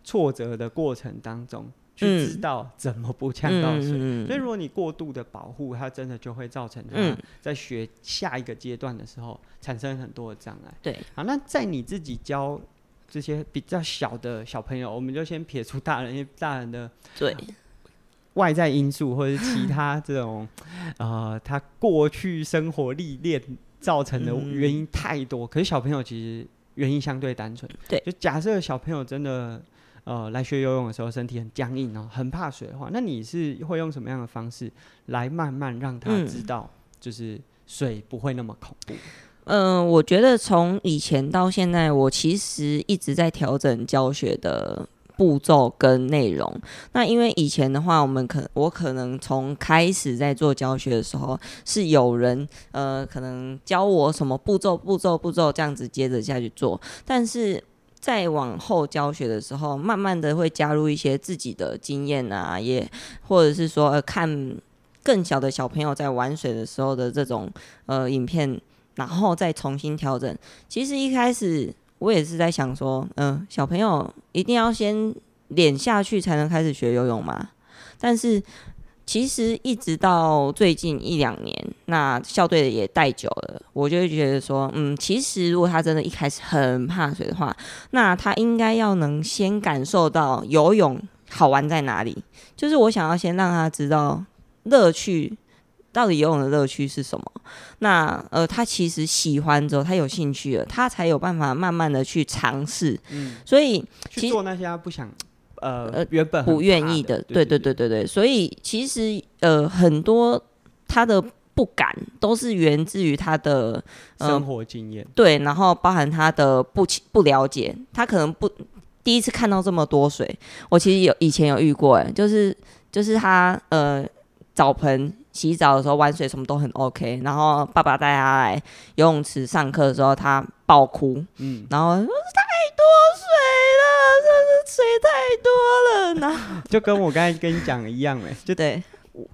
挫折的过程当中去知道怎么不呛到水。嗯、所以，如果你过度的保护，它真的就会造成他在学下一个阶段的时候产生很多的障碍。对，好，那在你自己教这些比较小的小朋友，我们就先撇除大人，因为大人的对。外在因素或者是其他这种，呃，他过去生活历练造成的原因太多。嗯、可是小朋友其实原因相对单纯。对，就假设小朋友真的呃来学游泳的时候身体很僵硬哦，很怕水的话，那你是会用什么样的方式来慢慢让他知道，就是水不会那么恐怖？嗯、呃，我觉得从以前到现在，我其实一直在调整教学的。步骤跟内容，那因为以前的话，我们可我可能从开始在做教学的时候，是有人呃可能教我什么步骤步骤步骤这样子接着下去做，但是再往后教学的时候，慢慢的会加入一些自己的经验啊，也或者是说呃看更小的小朋友在玩水的时候的这种呃影片，然后再重新调整。其实一开始。我也是在想说，嗯、小朋友一定要先脸下去才能开始学游泳吗？但是其实一直到最近一两年，那校队的也带久了，我就会觉得说，嗯，其实如果他真的一开始很怕水的话，那他应该要能先感受到游泳好玩在哪里。就是我想要先让他知道乐趣。到底游泳的乐趣是什么？那呃，他其实喜欢之后，他有兴趣了，他才有办法慢慢的去尝试。嗯，所以去做那些他不想呃呃原本不愿意的，对对对对对。所以其实呃很多他的不敢都是源自于他的、呃、生活经验，对，然后包含他的不不了解，他可能不第一次看到这么多水。我其实有以前有遇过，哎，就是就是他呃澡盆。洗澡的时候玩水什么都很 OK，然后爸爸带他来游泳池上课的时候，他爆哭，嗯，然后水了，真是水太多了，呢 [laughs] 就跟我刚才跟你讲的一样，哎，就对。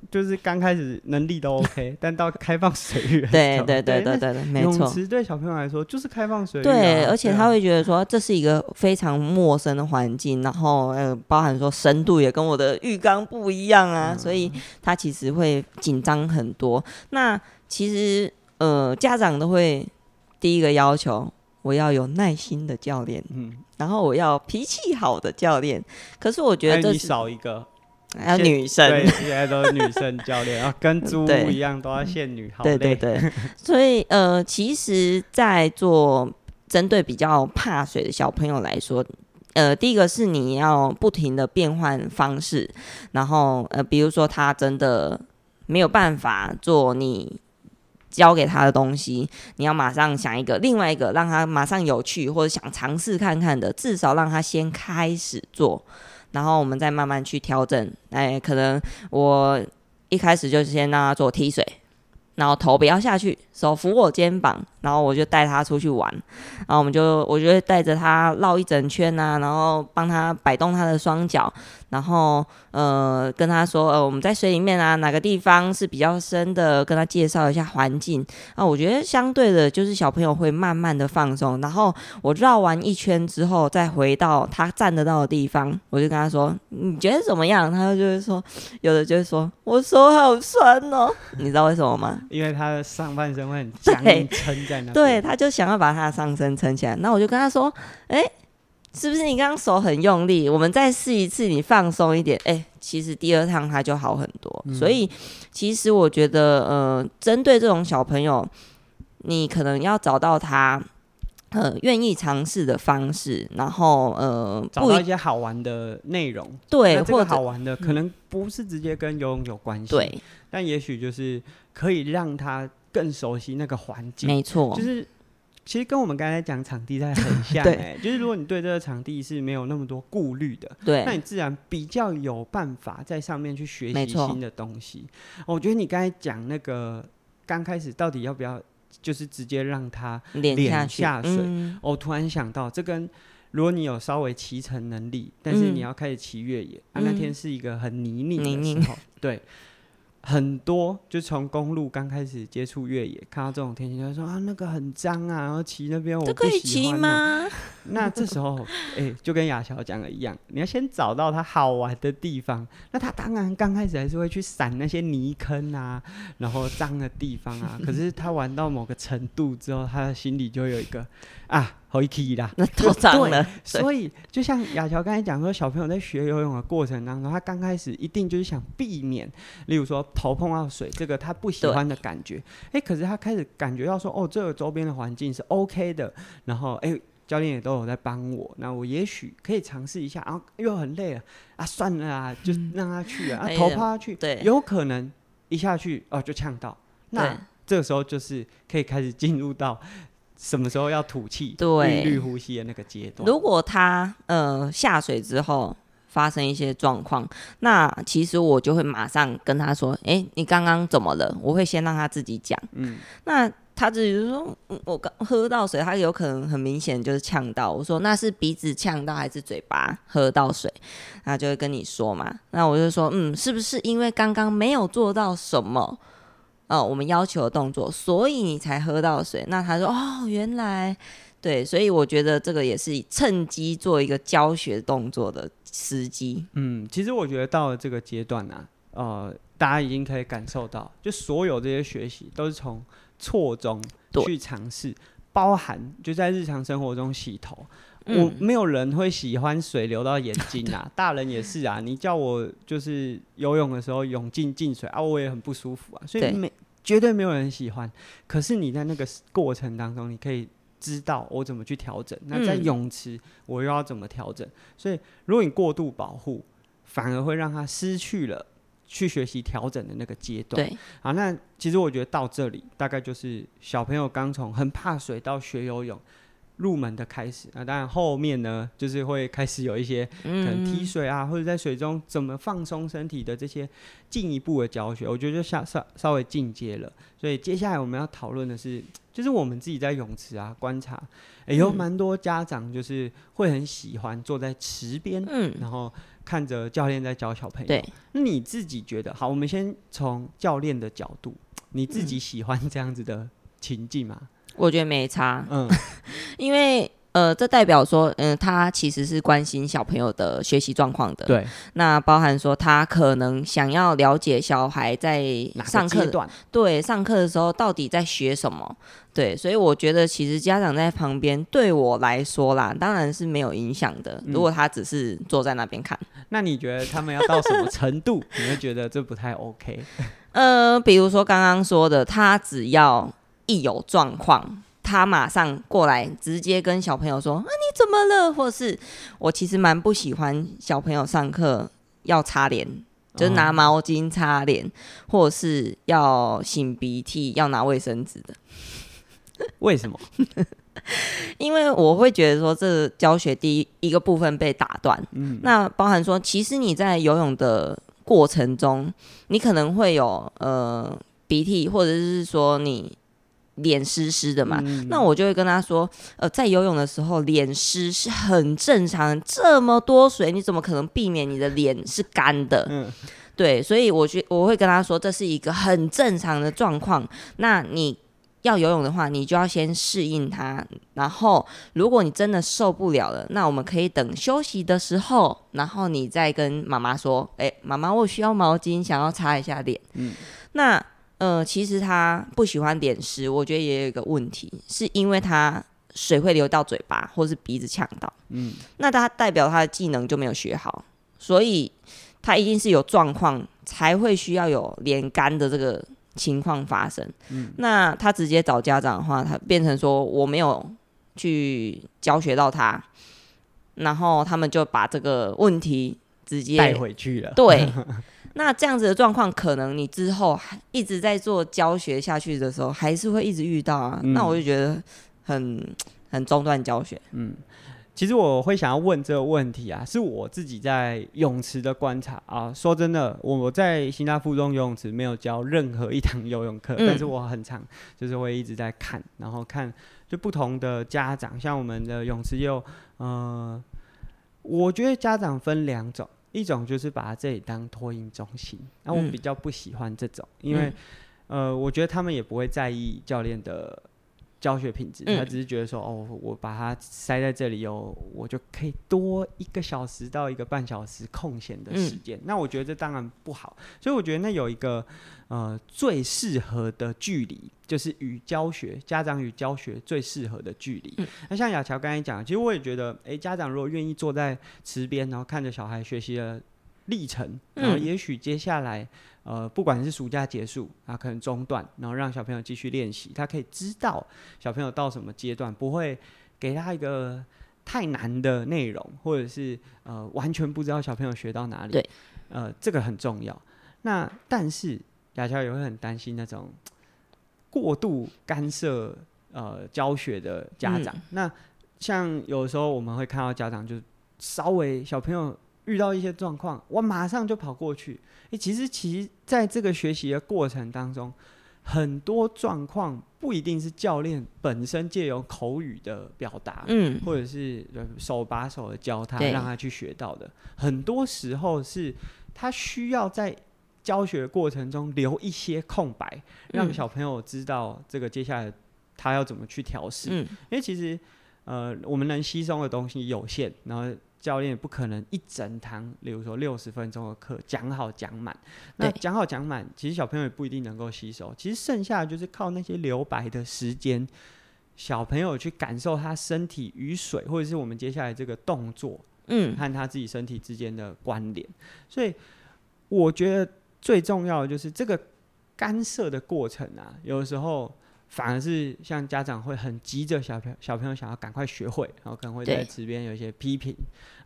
就是刚开始能力都 OK，[laughs] 但到开放水域，对对对对对对，没错。泳池对小朋友来说就是开放水域，对，而且他会觉得说这是一个非常陌生的环境，然后呃，包含说深度也跟我的浴缸不一样啊，所以他其实会紧张很多。那其实。呃，家长都会第一个要求，我要有耐心的教练，嗯，然后我要脾气好的教练。可是我觉得你少一个，还有女生，对，现在都是女生教练 [laughs] 啊，跟猪一样都要限女，好。对对对，[laughs] 所以呃，其实，在做针对比较怕水的小朋友来说。呃，第一个是你要不停的变换方式，然后呃，比如说他真的没有办法做你教给他的东西，你要马上想一个另外一个让他马上有趣或者想尝试看看的，至少让他先开始做，然后我们再慢慢去调整。哎，可能我一开始就先让他做踢水。然后头不要下去，手扶我肩膀，然后我就带他出去玩，然后我们就我就会带着他绕一整圈啊，然后帮他摆动他的双脚，然后呃跟他说呃我们在水里面啊哪个地方是比较深的，跟他介绍一下环境啊，我觉得相对的就是小朋友会慢慢的放松，然后我绕完一圈之后再回到他站得到的地方，我就跟他说你觉得怎么样？他就会说有的就会说我手好酸哦，你知道为什么吗？因为他的上半身会很僵硬撑在那，对，他就想要把他的上身撑起来。那我就跟他说：“哎、欸，是不是你刚刚手很用力？我们再试一次，你放松一点。欸”哎，其实第二趟它就好很多。嗯、所以，其实我觉得，呃，针对这种小朋友，你可能要找到他。呃，愿意尝试的方式，然后呃，找到一些好玩的内容，对，或者好玩的可能不是直接跟游泳有关系，对，但也许就是可以让他更熟悉那个环境，没错，就是其实跟我们刚才讲场地在很像，[laughs] 哎，就是如果你对这个场地是没有那么多顾虑的，对，那你自然比较有办法在上面去学习新的东西。我觉得你刚才讲那个刚开始到底要不要？就是直接让他脸下水。我、嗯哦、突然想到，这跟如果你有稍微骑乘能力，但是你要开始骑越野，嗯、啊，那天是一个很泥泞的时候，对。很多就从公路刚开始接触越野，看到这种天气，就说啊，那个很脏啊，然后骑那边我不喜欢吗？[laughs] 那这时候，哎、欸，就跟雅乔讲的一样，你要先找到他好玩的地方。那他当然刚开始还是会去闪那些泥坑啊，然后脏的地方啊。可是他玩到某个程度之后，他的心里就有一个啊。好一踢啦，那都脏了。所以就像亚乔刚才讲说，小朋友在学游泳的过程当中，他刚开始一定就是想避免，例如说头碰到水这个他不喜欢的感觉。哎、欸，可是他开始感觉到说，哦，这个周边的环境是 OK 的，然后哎、欸，教练也都有在帮我，那我也许可以尝试一下。然后又很累了啊，算了啊，就让他去啊，头趴下去，对，有可能一下去哦就呛到。那这个时候就是可以开始进入到。什么时候要吐气、对，韵律呼吸的那个阶段？如果他呃下水之后发生一些状况，那其实我就会马上跟他说：“哎、欸，你刚刚怎么了？”我会先让他自己讲。嗯，那他自己就说：“我刚喝到水，他有可能很明显就是呛到。”我说：“那是鼻子呛到还是嘴巴喝到水？”他就会跟你说嘛。那我就说：“嗯，是不是因为刚刚没有做到什么？”哦，我们要求的动作，所以你才喝到水。那他说：“哦，原来对，所以我觉得这个也是趁机做一个教学动作的时机。”嗯，其实我觉得到了这个阶段呢、啊，呃，大家已经可以感受到，就所有这些学习都是从错中去尝试，包含就在日常生活中洗头。嗯、我没有人会喜欢水流到眼睛啊，[laughs] 大人也是啊。你叫我就是游泳的时候泳进进水啊，我也很不舒服啊。所以没绝对没有人喜欢。可是你在那个过程当中，你可以知道我怎么去调整。那在泳池，我又要怎么调整？所以如果你过度保护，反而会让他失去了去学习调整的那个阶段。对，好，那其实我觉得到这里大概就是小朋友刚从很怕水到学游泳。入门的开始啊，当然后面呢，就是会开始有一些可能踢水啊，或者在水中怎么放松身体的这些进一步的教学，我觉得就下稍稍微进阶了。所以接下来我们要讨论的是，就是我们自己在泳池啊观察，欸、有蛮多家长就是会很喜欢坐在池边，嗯，然后看着教练在教小朋友。对，那你自己觉得好？我们先从教练的角度，你自己喜欢这样子的情境吗？我觉得没差，嗯，[laughs] 因为呃，这代表说，嗯、呃，他其实是关心小朋友的学习状况的。对，那包含说他可能想要了解小孩在上课段，对，上课的时候到底在学什么。对，所以我觉得其实家长在旁边，对我来说啦，当然是没有影响的。如果他只是坐在那边看，嗯，那你觉得他们要到什么程度，你会觉得这不太 OK？呃，比如说刚刚说的，他只要一有状况。他马上过来，直接跟小朋友说：“啊，你怎么了？”或是我其实蛮不喜欢小朋友上课要擦脸，就是拿毛巾擦脸，或者是要擤鼻涕要拿卫生纸的。为什么？因为我会觉得说，这教学第一一个部分被打断。嗯，那包含说，其实你在游泳的过程中，你可能会有呃鼻涕，或者是说你。脸湿湿的嘛，嗯，那我就会跟他说，呃，在游泳的时候，脸湿是很正常的。这么多水，你怎么可能避免你的脸是干的？嗯，对，所以我觉我会跟他说，这是一个很正常的状况。那你要游泳的话，你就要先适应它。然后，如果你真的受不了了，那我们可以等休息的时候，然后你再跟妈妈说，哎，妈妈，我需要毛巾，想要擦一下脸。嗯，那。呃，其实他不喜欢点湿，我觉得也有一个问题，是因为他水会流到嘴巴或是鼻子呛到，嗯，那他代表他的技能就没有学好，所以他一定是有状况才会需要有连干的这个情况发生。嗯，那他直接找家长的话，他变成说我没有去教学到他，然后他们就把这个问题直接带回去了。对。[laughs] 那这样子的状况，可能你之后一直在做教学下去的时候，还是会一直遇到啊。嗯、那我就觉得很很中断教学。嗯，其实我会想要问这个问题啊，是我自己在泳池的观察啊。说真的，我在新大附中游泳池没有教任何一堂游泳课，嗯、但是我很常就是会一直在看，然后看就不同的家长，像我们的泳池有，呃，我觉得家长分两种。一种就是把这里当托婴中心，那我比较不喜欢这种，嗯、因为，呃，我觉得他们也不会在意教练的教学品质，嗯、他只是觉得说，哦，我把它塞在这里有，我就可以多一个小时到一个半小时空闲的时间。嗯、那我觉得这当然不好，所以我觉得那有一个呃最适合的距离，就是与教学家长与教学最适合的距离。嗯、那像雅乔刚才讲，其实我也觉得，哎、欸，家长如果愿意坐在池边，然后看着小孩学习的历程，然后也许接下来。呃，不管是暑假结束啊，可能中断，然后让小朋友继续练习，他可以知道小朋友到什么阶段，不会给他一个太难的内容，或者是呃完全不知道小朋友学到哪里。对，呃，这个很重要。那但是雅乔也会很担心那种过度干涉呃教学的家长。嗯、那像有时候我们会看到家长就稍微小朋友。遇到一些状况，我马上就跑过去。诶、欸，其实，其实在这个学习的过程当中，很多状况不一定是教练本身借由口语的表达，嗯，或者是手把手的教他，让他去学到的。很多时候是他需要在教学过程中留一些空白，让小朋友知道这个接下来他要怎么去调试。嗯，因为其实，呃，我们能吸收的东西有限，然后。教练也不可能一整堂，例如说六十分钟的课讲好讲满。那讲好讲满，其实小朋友也不一定能够吸收。其实剩下的就是靠那些留白的时间，小朋友去感受他身体与水，或者是我们接下来这个动作，嗯，和他自己身体之间的关联。所以我觉得最重要的就是这个干涉的过程啊，有的时候。反而是像家长会很急着小朋小朋友想要赶快学会，然后可能会在池边有一些批评。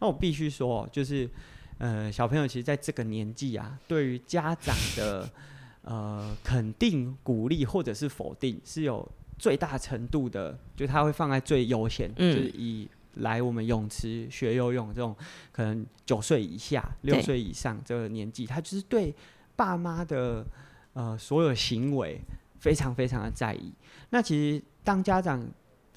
那我必须说，就是呃小朋友其实在这个年纪啊，对于家长的 [laughs] 呃肯定、鼓励或者是否定，是有最大程度的，就他会放在最优先，嗯、就是以来我们泳池学游泳这种可能九岁以下、六岁以上这个年纪，他就是对爸妈的呃所有行为。非常非常的在意。那其实当家长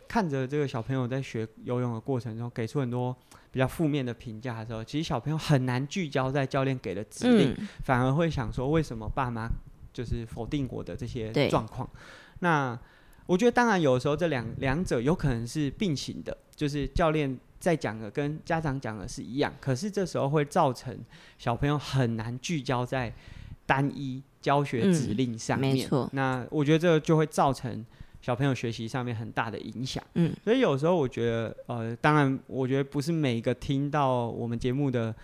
看着这个小朋友在学游泳的过程中，给出很多比较负面的评价的时候，其实小朋友很难聚焦在教练给的指令，嗯、反而会想说：为什么爸妈就是否定我的这些状况？那我觉得当然有时候这两两者有可能是并行的，就是教练在讲的跟家长讲的是一样，可是这时候会造成小朋友很难聚焦在单一教学指令上面。嗯、没错。那我觉得这个就会造成小朋友学习上面很大的影响。嗯。所以有时候我觉得，呃，当然，我觉得不是每一个听到我们节目的。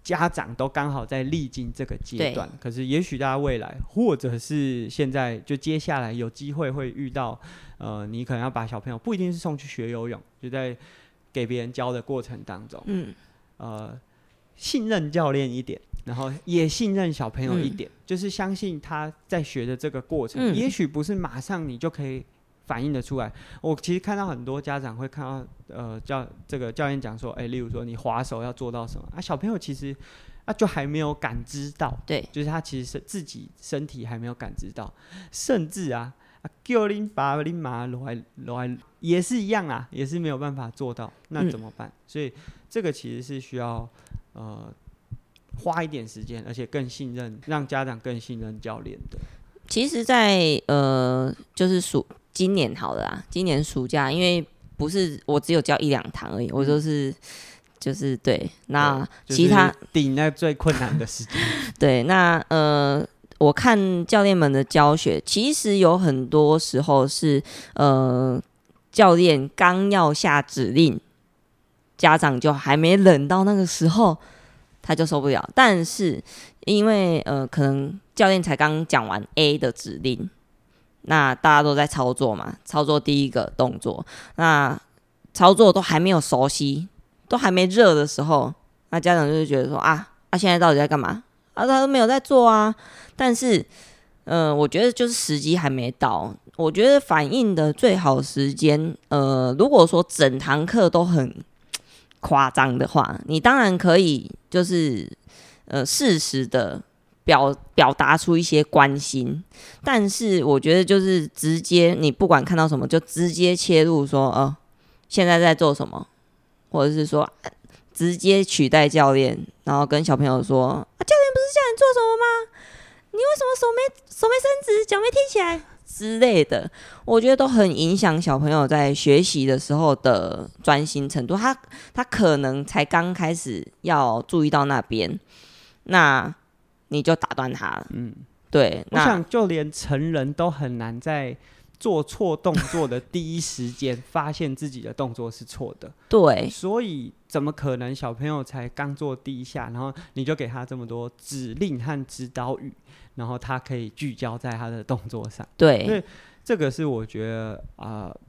家长都刚好在历经这个阶段，可是也许大家未来或者是现在就接下来有机会会遇到，呃，你可能要把小朋友不一定是送去学游泳，就在给别人教的过程当中，嗯，呃，信任教练一点，然后也信任小朋友一点，嗯，就是相信他在学的这个过程，嗯，也许不是马上你就可以。反映得出来，我其实看到很多家长会看到，呃，教这个教练讲说，哎、欸，例如说你滑手要做到什么啊？小朋友其实啊就还没有感知到，对，就是他其实是自己身体还没有感知到，甚至啊，叫你爸你妈来来也是一样啊，也是没有办法做到，那怎么办？嗯、所以这个其实是需要呃花一点时间，而且更信任，让家长更信任教练的。其实在，在呃，就是暑。今年好了啊，今年暑假，因为不是我只有教一两堂而已，嗯、我都是就是对，那其他顶那最困难的时间。[laughs] 对，那呃，我看教练们的教学，其实有很多时候是呃，教练刚要下指令，家长就还没冷到那个时候，他就受不了。但是因为呃，可能教练才刚讲完 A 的指令。那大家都在操作嘛，操作第一个动作，那操作都还没有熟悉，都还没热的时候，那家长就会觉得说啊，他、现在到底在干嘛？啊，他都没有在做啊。但是，嗯、我觉得就是时机还没到。我觉得反应的最好时间，呃，如果说整堂课都很夸张的话，你当然可以就是呃适时的。表表达出一些关心，但是我觉得就是直接，你不管看到什么，就直接切入说，哦，现在在做什么，或者是说直接取代教练，然后跟小朋友说，啊，教练不是叫你做什么吗？你为什么手没手没伸直，脚没踢起来之类的？我觉得都很影响小朋友在学习的时候的专心程度。他他可能才刚开始要注意到那边，那。你就打断他了。嗯，对。我想，就连成人都很难在做错动作的第一时间发现自己的动作是错的。对。所以，怎么可能小朋友才刚做第一下，然后你就给他这么多指令和指导语，然后他可以聚焦在他的动作上？对。因为，这个是我觉得啊。呃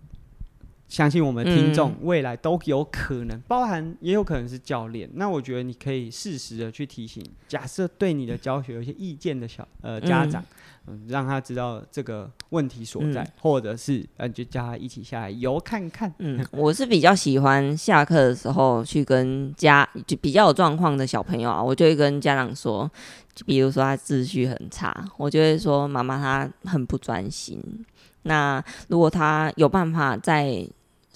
相信我们听众未来都有可能，嗯、包含也有可能是教练。那我觉得你可以适时的去提醒，假设对你的教学有一些意见的小呃家长，嗯，让他知道这个问题所在，嗯、或者是呃就叫他一起下来游看看。嗯，[laughs] 我是比较喜欢下课的时候去跟家就比较有状况的小朋友啊，我就会跟家长说，就比如说他秩序很差，我就会说妈妈他很不专心。那如果他有办法在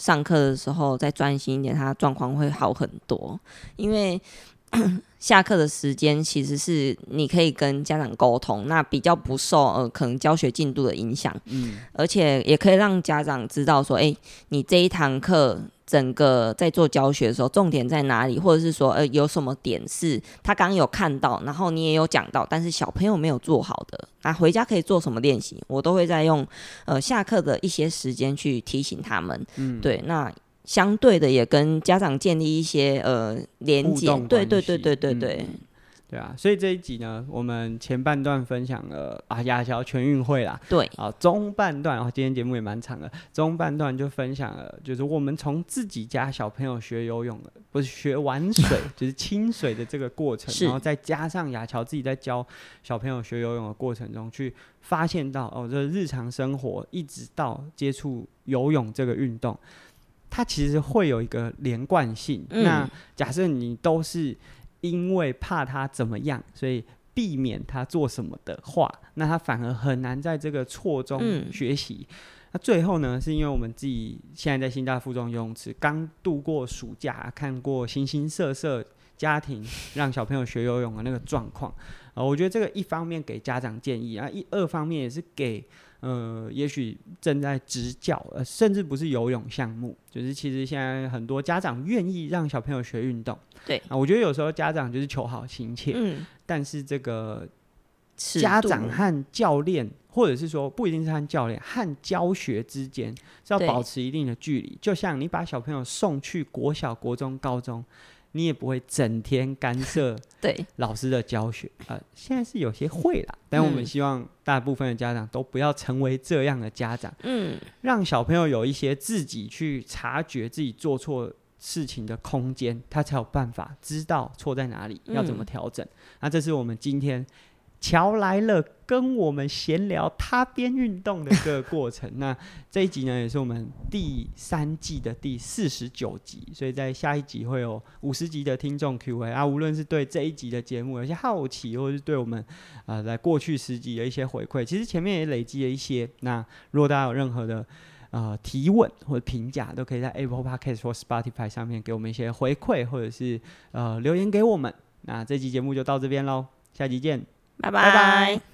上课的时候再专心一点，他状况会好很多。因为 [clears throat] 下课的时间其实是你可以跟家长沟通，那比较不受呃可能教学进度的影响。嗯，而且也可以让家长知道说，诶，你这一堂课。整个在做教学的时候，重点在哪里？或者是说，呃，有什么点是他刚刚有看到，然后你也有讲到，但是小朋友没有做好的，那回家可以做什么练习？我都会在用呃下课的一些时间去提醒他们。嗯，对，那相对的也跟家长建立一些呃连接。对对对对对对。嗯对啊，所以这一集呢，我们前半段分享了啊亚乔全运会啦，对，啊中半段啊，今天节目也蛮长的，中半段就分享了，就是我们从自己家小朋友学游泳的，不是学玩水，[laughs] 就是清水的这个过程，然后再加上亚乔自己在教小朋友学游泳的过程中，去发现到哦，这日常生活一直到接触游泳这个运动，它其实会有一个连贯性。嗯、那假设你都是。因为怕他怎么样，所以避免他做什么的话，那他反而很难在这个错中学习。嗯、那最后呢，是因为我们自己现在在新大附中游泳池刚度过暑假，看过形形色色家庭让小朋友学游泳的那个状况啊，我觉得这个一方面给家长建议啊，一二方面也是给呃，也许正在执教，呃，甚至不是游泳项目，就是其实现在很多家长愿意让小朋友学运动。对啊，我觉得有时候家长就是求好心切，嗯，但是这个家长和教练，或者是说不一定是和教练，和教学之间是要保持一定的距离。就像你把小朋友送去国小、国中、高中。你也不会整天干涉 [laughs] 对老师的教学，呃，现在是有些会啦，但我们希望大部分的家长都不要成为这样的家长，嗯，让小朋友有一些自己去察觉自己做错事情的空间，他才有办法知道错在哪里，要怎么调整。那这是我们今天。乔来了，跟我们闲聊他边运动的一个过程。那这一集呢，也是我们第三季的第四十九集，所以在下一集会有五十集的听众 Q&A 啊。无论是对这一集的节目有些好奇，或者是对我们啊、呃，在过去十集的一些回馈，其实前面也累积了一些。那如果大家有任何的呃提问或者评价，都可以在 Apple Podcast 或 Spotify 上面给我们一些回馈，或者是呃留言给我们。那这集节目就到这边喽，下集见。拜拜。